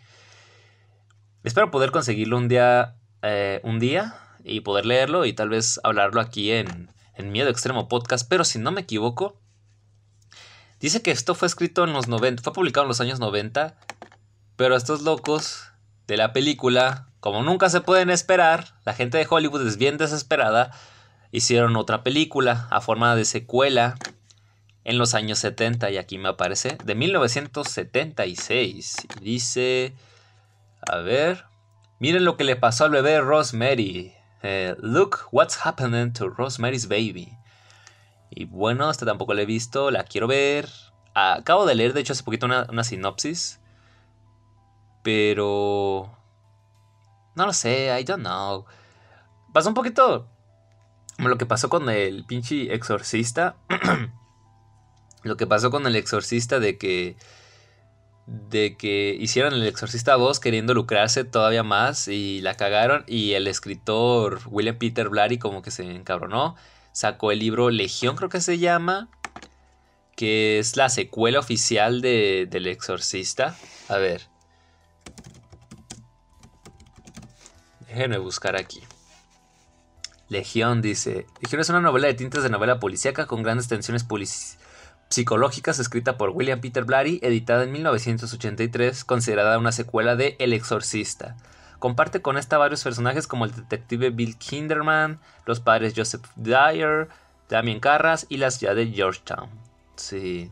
Espero poder conseguirlo un día, eh, un día y poder leerlo y tal vez hablarlo aquí en, en Miedo Extremo Podcast. Pero si no me equivoco, dice que esto fue escrito en los 90, fue publicado en los años 90. Pero estos locos de la película, como nunca se pueden esperar, la gente de Hollywood es bien desesperada hicieron otra película a forma de secuela en los años 70 y aquí me aparece de 1976 dice a ver miren lo que le pasó al bebé Rosemary eh, look what's happening to Rosemary's baby y bueno esta tampoco la he visto la quiero ver acabo de leer de hecho hace poquito una, una sinopsis Pero... No lo sé, I don't know. Pasó un poquito lo que pasó con el pinche exorcista. lo que pasó con el exorcista de que de que hicieron el Exorcista 2 queriendo lucrarse todavía más y la cagaron y el escritor William Peter Blatty como que se encabronó, sacó el libro Legión creo que se llama, que es la secuela oficial de, del Exorcista. A ver. Déjenme buscar aquí. Legión dice, Legión es una novela de tintes de novela policíaca con grandes tensiones policiales psicológicas escrita por William Peter Blatty, editada en 1983, considerada una secuela de El Exorcista. Comparte con esta varios personajes como el detective Bill Kinderman, los padres Joseph Dyer, Damien Carras y las ya de Georgetown. Sí.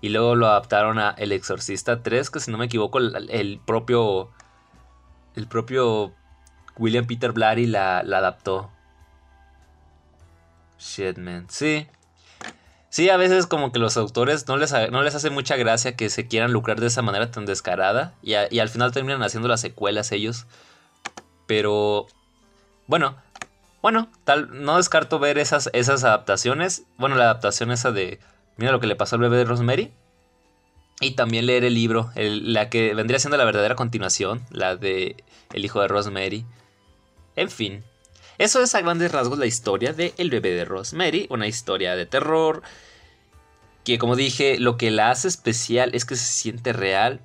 Y luego lo adaptaron a El Exorcista 3, que si no me equivoco, el, propio. El propio William Peter Blatty la, la adaptó. Shit, man. Sí. Sí, a veces como que los autores no les, no les hace mucha gracia que se quieran lucrar de esa manera tan descarada y, al final terminan haciendo las secuelas ellos. Pero bueno, bueno, tal, no descarto ver esas, esas adaptaciones. Bueno, la adaptación esa de Mira lo que le pasó al bebé de Rosemary. Y también leer el libro, la que vendría siendo la verdadera continuación, la de El hijo de Rosemary. En fin, eso es a grandes rasgos la historia de El bebé de Rosemary, una historia de terror que como dije, lo que la hace especial es que se siente real.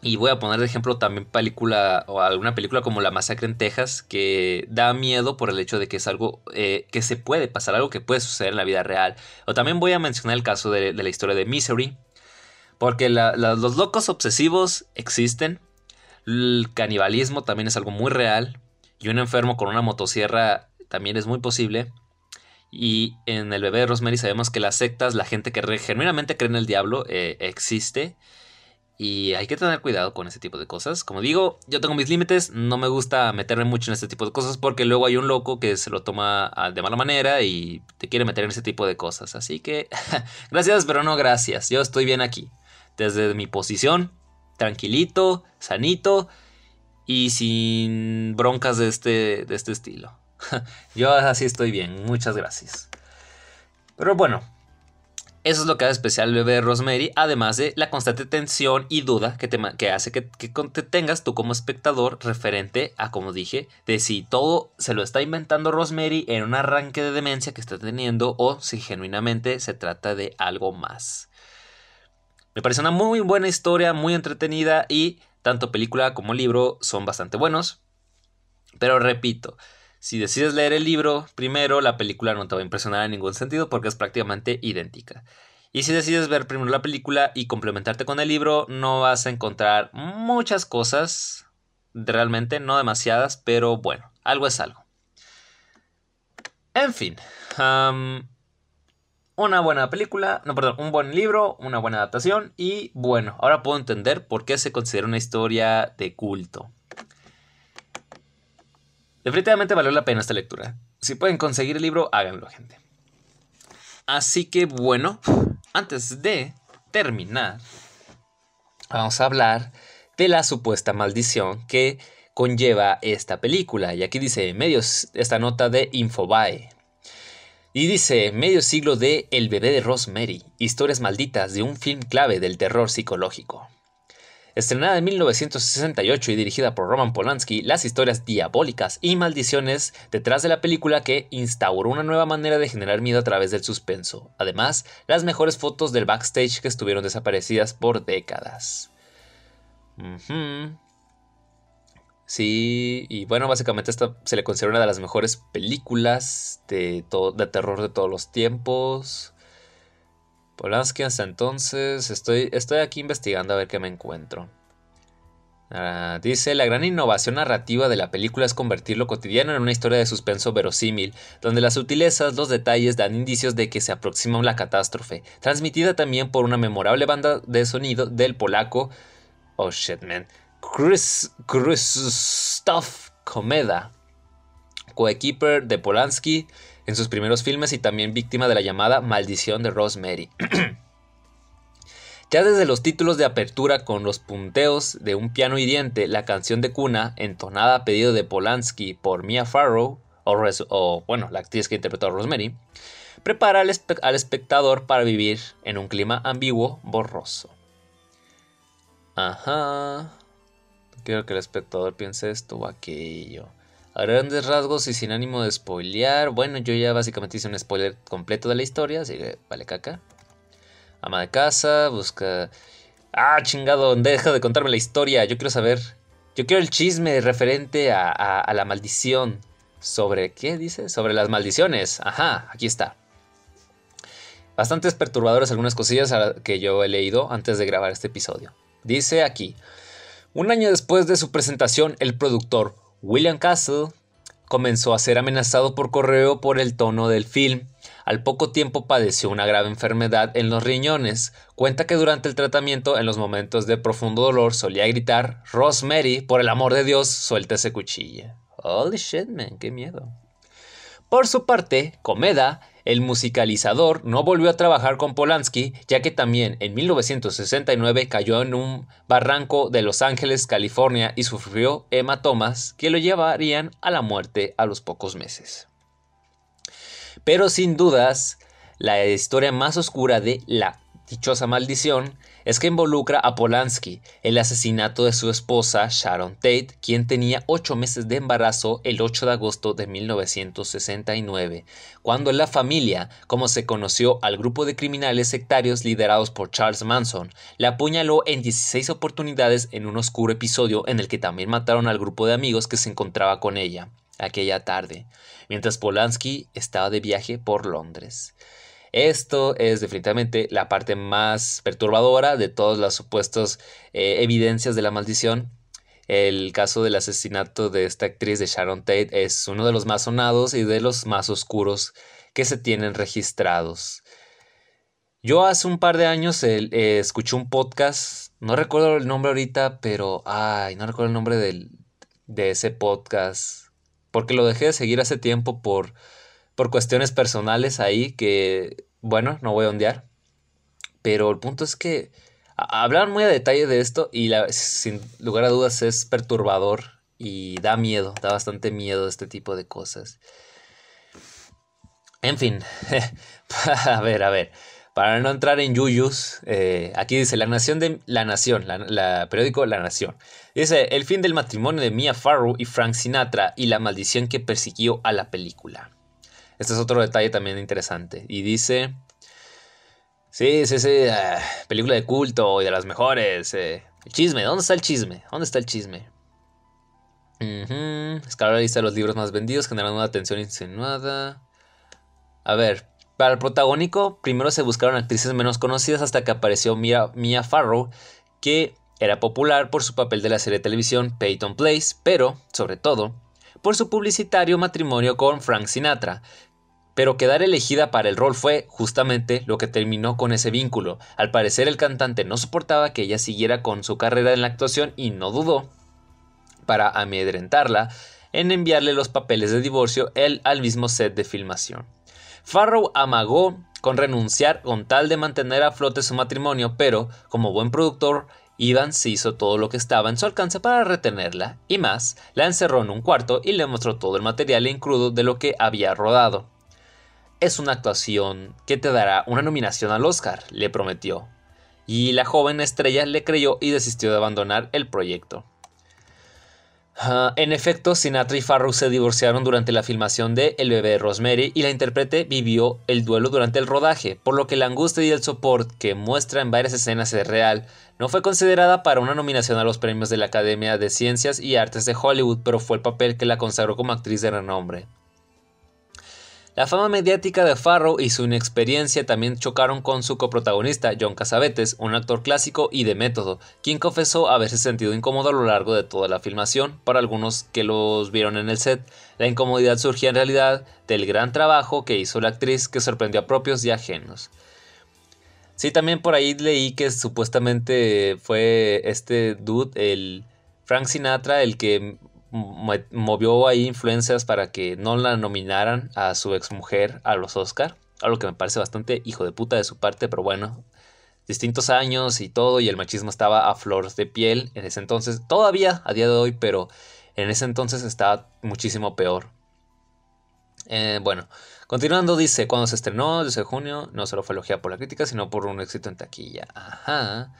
Y voy a poner de ejemplo también película o alguna película como La Masacre en Texas, que da miedo por el hecho de que es algo eh, que se puede pasar, algo que puede suceder en la vida real. O también voy a mencionar el caso de, la historia de Misery, porque los locos obsesivos existen, el canibalismo también es algo muy real, y un enfermo con una motosierra también es muy posible. Y en el bebé de Rosemary sabemos que las sectas, la gente que genuinamente cree en el diablo, eh, existe. Y hay que tener cuidado con ese tipo de cosas. Como digo, yo tengo mis límites, no me gusta meterme mucho en este tipo de cosas porque luego hay un loco que se lo toma ah, de mala manera y te quiere meter en ese tipo de cosas. Así que gracias, pero no gracias. Yo estoy bien aquí. Desde mi posición, tranquilito, sanito y sin broncas de este, de este estilo. Yo así estoy bien, muchas gracias. Pero bueno, eso es lo que hace especial el bebé de Rosemary, además de la constante tensión y duda que, te, que hace que, que, te tengas tú como espectador referente a, como dije, de si todo se lo está inventando Rosemary en un arranque de demencia que está teniendo o si genuinamente se trata de algo más. Me parece una muy buena historia, muy entretenida y tanto película como libro son bastante buenos. Pero repito, si decides leer el libro primero, la película no te va a impresionar en ningún sentido porque es prácticamente idéntica. Y si decides ver primero la película y complementarte con el libro, no vas a encontrar muchas cosas, realmente no demasiadas, pero bueno, algo es algo. En fin, una buena película, no, perdón, un buen libro, una buena adaptación y bueno, ahora puedo entender por qué se considera una historia de culto. Definitivamente valió la pena esta lectura. Si pueden conseguir el libro, háganlo, gente. Así que bueno, antes de terminar, vamos a hablar de la supuesta maldición que conlleva esta película. Y aquí dice medios esta nota de Infobae. Y dice medio siglo de El bebé de Rosemary, historias malditas de un film clave del terror psicológico. Estrenada en 1968 y dirigida por Roman Polanski, las historias diabólicas y maldiciones detrás de la película que instauró una nueva manera de generar miedo a través del suspenso. Además, las mejores fotos del backstage que estuvieron desaparecidas por décadas. Sí, y bueno, básicamente esta se le considera una de las mejores películas de, de terror de todos los tiempos. Polanski hasta entonces, estoy, estoy aquí investigando a ver qué me encuentro. Ah, dice, la gran innovación narrativa de la película es convertir lo cotidiano en una historia de suspenso verosímil, donde las sutilezas, los detalles dan indicios de que se aproxima la catástrofe, transmitida también por una memorable banda de sonido del polaco, oh shit man, Chris, Krzysztof Komeda, coequiper de Polanski, en sus primeros filmes y también víctima de la llamada maldición de Rosemary. Ya desde los títulos de apertura con los punteos de un piano hiriente, la canción de cuna, entonada a pedido de Polanski por Mia Farrow, o, bueno, la actriz que interpretó a Rosemary, prepara al, al espectador para vivir en un clima ambiguo, borroso. Ajá. Quiero que el espectador piense esto o aquello. A grandes rasgos y sin ánimo de spoilear. Bueno, yo ya básicamente hice un spoiler completo de la historia, así que vale caca. Ama de casa, busca. Ah, chingado, deja de contarme la historia. Yo quiero saber. Yo quiero el chisme referente a, a la maldición. ¿Sobre qué dice? Sobre las maldiciones. Ajá, aquí está. Bastantes perturbadores algunas cosillas que yo he leído antes de grabar este episodio. Dice aquí. Un año después de su presentación, el productor William Castle comenzó a ser amenazado por correo por el tono del film. Al poco tiempo padeció una grave enfermedad en los riñones. Cuenta que durante el tratamiento, en los momentos de profundo dolor, solía gritar: Rosemary, por el amor de Dios, suelta ese cuchillo. Holy shit, man, qué miedo. Por su parte, Comeda el musicalizador no volvió a trabajar con Polanski, ya que también en 1969 cayó en un barranco de Los Ángeles, California, y sufrió hematomas que lo llevarían a la muerte a los pocos meses. Pero sin dudas, la historia más oscura de la dichosa maldición es que involucra a Polanski, el asesinato de su esposa Sharon Tate, quien tenía ocho meses de embarazo el 8 de agosto de 1969, cuando la familia, como se conoció al grupo de criminales sectarios liderados por Charles Manson, la apuñaló en 16 oportunidades en un oscuro episodio en el que también mataron al grupo de amigos que se encontraba con ella aquella tarde, mientras Polanski estaba de viaje por Londres. Esto es definitivamente la parte más perturbadora de todas las supuestas eh, evidencias de la maldición. El caso del asesinato de esta actriz de Sharon Tate es uno de los más sonados y de los más oscuros que se tienen registrados. Yo hace un par de años eh, escuché un podcast, no recuerdo el nombre ahorita, pero ay, no recuerdo el nombre de ese podcast, porque lo dejé de seguir hace tiempo por por cuestiones personales ahí que, bueno, no voy a ondear. Pero el punto es que hablan muy a detalle de esto y sin lugar a dudas es perturbador y da miedo, da bastante miedo este tipo de cosas. En fin, a ver, a ver, para no entrar en yuyus, eh, aquí dice La Nación de La Nación, la, periódico La Nación. Dice el fin del matrimonio de Mia Farrow y Frank Sinatra y la maldición que persiguió a la película. Este es otro detalle también interesante. Y dice... Sí, sí, sí, ah, película de culto y de las mejores. Eh. El chisme, ¿dónde está el chisme? ¿Dónde está el chisme? Uh Escalar la lista de los libros más vendidos, generando una atención insinuada. A ver, para el protagónico, primero se buscaron actrices menos conocidas hasta que apareció Mia, Mia Farrow, que era popular por su papel de la serie de televisión Peyton Place, pero, sobre todo, por su publicitario matrimonio con Frank Sinatra, pero quedar elegida para el rol fue justamente lo que terminó con ese vínculo. Al parecer el cantante no soportaba que ella siguiera con su carrera en la actuación y no dudó, para amedrentarla, en enviarle los papeles de divorcio él al mismo set de filmación. Farrow amagó con renunciar con tal de mantener a flote su matrimonio, pero, como buen productor, Evans hizo todo lo que estaba en su alcance para retenerla, y más, la encerró en un cuarto y le mostró todo el material en crudo de lo que había rodado es una actuación que te dará una nominación al Oscar, le prometió. Y la joven estrella le creyó y desistió de abandonar el proyecto. Ah, en efecto, Sinatra y Farrow se divorciaron durante la filmación de El bebé de Rosemary y la intérprete vivió el duelo durante el rodaje, por lo que la angustia y el sopor que muestra en varias escenas es real. No fue considerada para una nominación a los premios de la Academia de Ciencias y Artes de Hollywood, pero fue el papel que la consagró como actriz de renombre. La fama mediática de Farrow y su inexperiencia también chocaron con su coprotagonista, John Casavetes, un actor clásico y de método, quien confesó haberse sentido incómodo a lo largo de toda la filmación. Para algunos que los vieron en el set, la incomodidad surgía en realidad del gran trabajo que hizo la actriz que sorprendió a propios y ajenos. Sí, también por ahí leí que supuestamente fue este dude, el Frank Sinatra, el que movió ahí influencias para que no la nominaran a su exmujer a los Oscar. Algo que me parece bastante hijo de puta de su parte, pero bueno, distintos años y todo, y el machismo estaba a flor de piel en ese entonces, todavía a día de hoy, pero en ese entonces estaba muchísimo peor. Eh, bueno, continuando dice, cuando se estrenó, el 12 de junio, no solo fue elogiada por la crítica, sino por un éxito en taquilla. Ajá.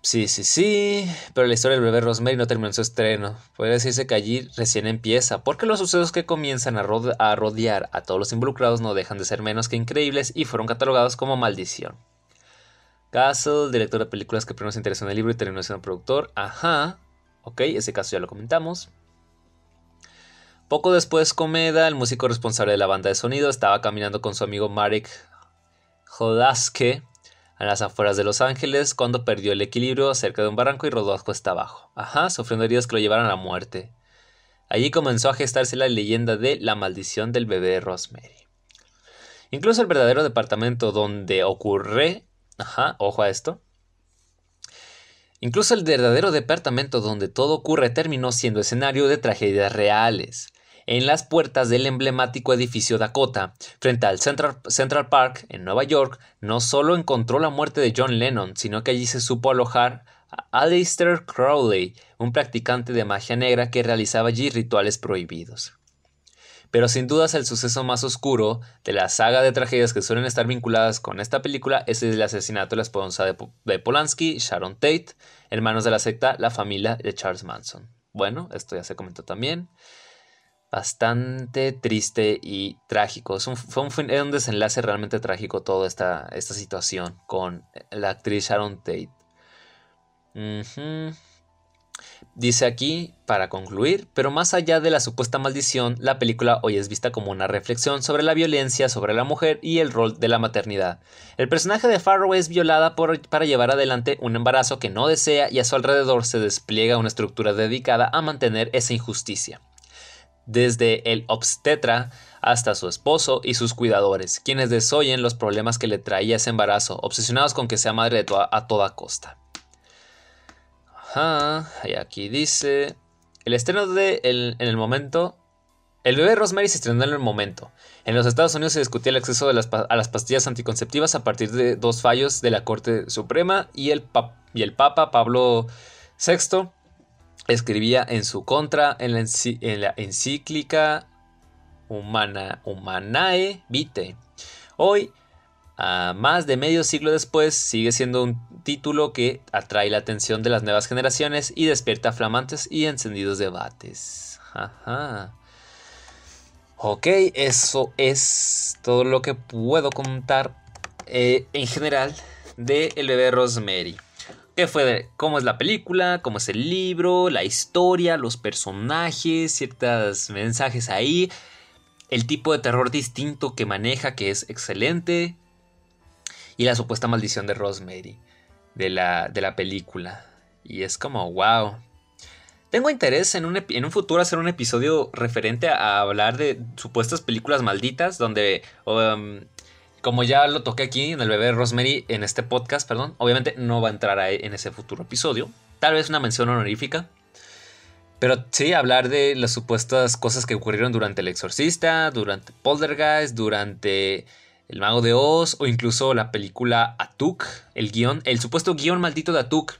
Sí, sí, sí, pero la historia del bebé Rosemary no terminó en su estreno. Puede decirse que allí recién empieza, porque los sucesos que comienzan a, rodear a todos los involucrados no dejan de ser menos que increíbles y fueron catalogados como maldición. Castle, director de películas que primero se interesó en el libro y terminó siendo productor. Ajá, ok, ese caso ya lo comentamos. Poco después, Comeda, el músico responsable de la banda de sonido, estaba caminando con su amigo Marek Jodaske a las afueras de Los Ángeles cuando perdió el equilibrio cerca de un barranco y rodó cuesta abajo. Ajá, sufriendo heridas que lo llevaron a la muerte. Allí comenzó a gestarse la leyenda de la maldición del bebé Rosemary. Incluso el verdadero departamento donde ocurre... Ajá, ojo a esto. Incluso el verdadero departamento donde todo ocurre terminó siendo escenario de tragedias reales en las puertas del emblemático edificio Dakota, frente al Central, Park, en Nueva York, no solo encontró la muerte de John Lennon, sino que allí se supo alojar a Aleister Crowley, un practicante de magia negra que realizaba allí rituales prohibidos. Pero sin dudas el suceso más oscuro de la saga de tragedias que suelen estar vinculadas con esta película es el asesinato de la esposa de Polanski, Sharon Tate, hermanos de la secta La Familia de Charles Manson. Bueno, esto ya se comentó también bastante triste y trágico. fue un, desenlace realmente trágico toda esta, esta situación con la actriz Sharon Tate. Dice aquí, para concluir, pero más allá de la supuesta maldición, la película hoy es vista como una reflexión sobre la violencia sobre la mujer y el rol de la maternidad. El personaje de Farrow es violada para llevar adelante un embarazo que no desea y a su alrededor se despliega una estructura dedicada a mantener esa injusticia desde el obstetra hasta su esposo y sus cuidadores, quienes desoyen los problemas que le traía ese embarazo, obsesionados con que sea madre a toda costa. Ajá, y aquí dice, el estreno de en el momento, el bebé Rosemary se estrenó en el momento. En los Estados Unidos se discutía el acceso a las pastillas anticonceptivas a partir de dos fallos de la Corte Suprema y el, y el Papa Pablo VI escribía en su contra en la, encíclica Humana, Humanae Vitae. Hoy, más de medio siglo después, sigue siendo un título que atrae la atención de las nuevas generaciones y despierta flamantes y encendidos debates. Ok, eso es todo lo que puedo contar eh, en general de El bebé Rosemary qué fue de cómo es la película, cómo es el libro, la historia, los personajes, ciertos mensajes ahí, el tipo de terror distinto que maneja, que es excelente, y la supuesta maldición de Rosemary de la, de la película. Y es como, wow. Tengo interés en un, en un, futuro hacer un episodio referente a, hablar de supuestas películas malditas, donde um, como ya lo toqué aquí en el bebé Rosemary, en este podcast, perdón, obviamente no va a entrar ahí en ese futuro episodio. Tal vez una mención honorífica. Pero sí, hablar de las supuestas cosas que ocurrieron durante El Exorcista, durante Poltergeist, durante El Mago de Oz o incluso la película Atuk, el guion, el supuesto guion maldito de Atuk.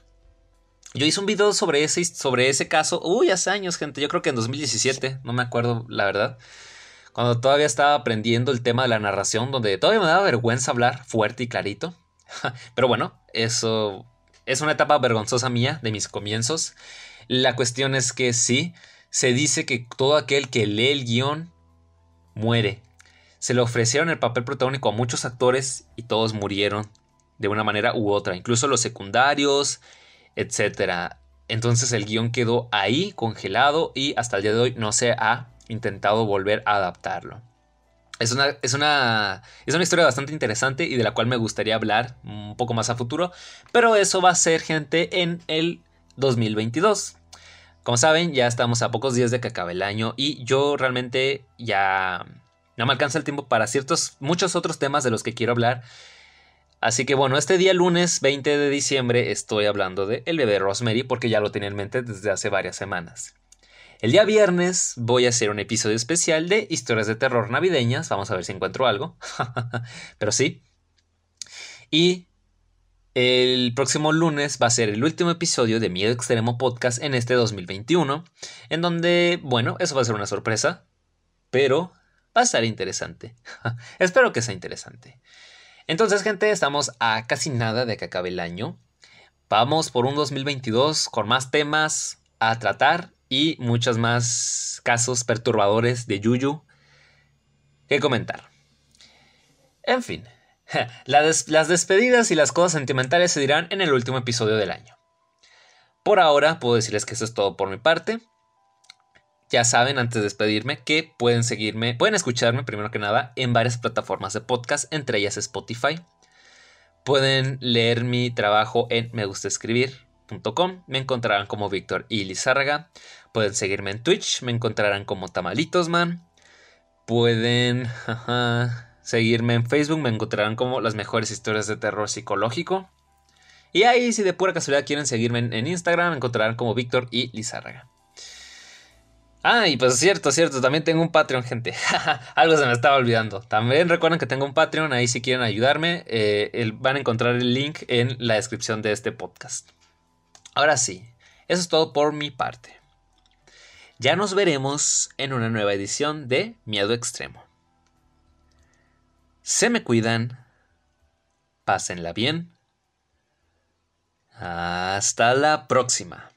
Yo hice un video sobre ese, sobre ese caso, uy, hace años, gente, yo creo que en 2017, no me acuerdo la verdad cuando todavía estaba aprendiendo el tema de la narración, donde todavía me daba vergüenza hablar fuerte y clarito. Pero bueno, eso es una etapa vergonzosa mía de mis comienzos. La cuestión es que sí, se dice que todo aquel que lee el guion muere. Se le ofrecieron el papel protagónico a muchos actores y todos murieron de una manera u otra, incluso los secundarios, etc. Entonces el guion quedó ahí congelado y hasta el día de hoy no se ha intentado volver a adaptarlo. Es una, es, una, es una historia bastante interesante y de la cual me gustaría hablar un poco más a futuro, pero eso va a ser gente en el 2022. Como saben, ya estamos a pocos días de que acabe el año y yo realmente ya no me alcanza el tiempo para ciertos, muchos otros temas de los que quiero hablar. Así que bueno, este día lunes 20 de diciembre estoy hablando de El bebé Rosemary porque ya lo tenía en mente desde hace varias semanas. El día viernes voy a hacer un episodio especial de historias de terror navideñas. Vamos a ver si encuentro algo. Pero sí. Y el próximo lunes va a ser el último episodio de Miedo Extremo Podcast en este 2021, en donde, bueno, eso va a ser una sorpresa, pero va a estar interesante. Espero que sea interesante. Entonces, gente, estamos a casi nada de que acabe el año. Vamos por un 2022 con más temas a tratar y muchos más casos perturbadores de Yuyu que comentar. En fin, las despedidas y las cosas sentimentales se dirán en el último episodio del año. Por ahora puedo decirles que eso es todo por mi parte. Ya saben, antes de despedirme, que pueden seguirme, pueden escucharme primero que nada en varias plataformas de podcast, entre ellas Spotify. Pueden leer mi trabajo en megustescribir.com. Me encontrarán como Víctor y Lizárraga. Pueden seguirme en Twitch. Me encontrarán como Tamalitosman. Pueden seguirme en Facebook. Me encontrarán como las mejores historias de terror psicológico. Y ahí, si de pura casualidad quieren seguirme en, Instagram, me encontrarán como Víctor y Lizárraga. Ah, y pues cierto, cierto, también tengo un Patreon, gente. Algo se me estaba olvidando. También recuerden que tengo un Patreon, ahí si quieren ayudarme, eh, van a encontrar el link en la descripción de este podcast. Ahora sí, eso es todo por mi parte. Ya nos veremos en una nueva edición de Miedo Extremo. Se me cuidan, pásenla bien. Hasta la próxima.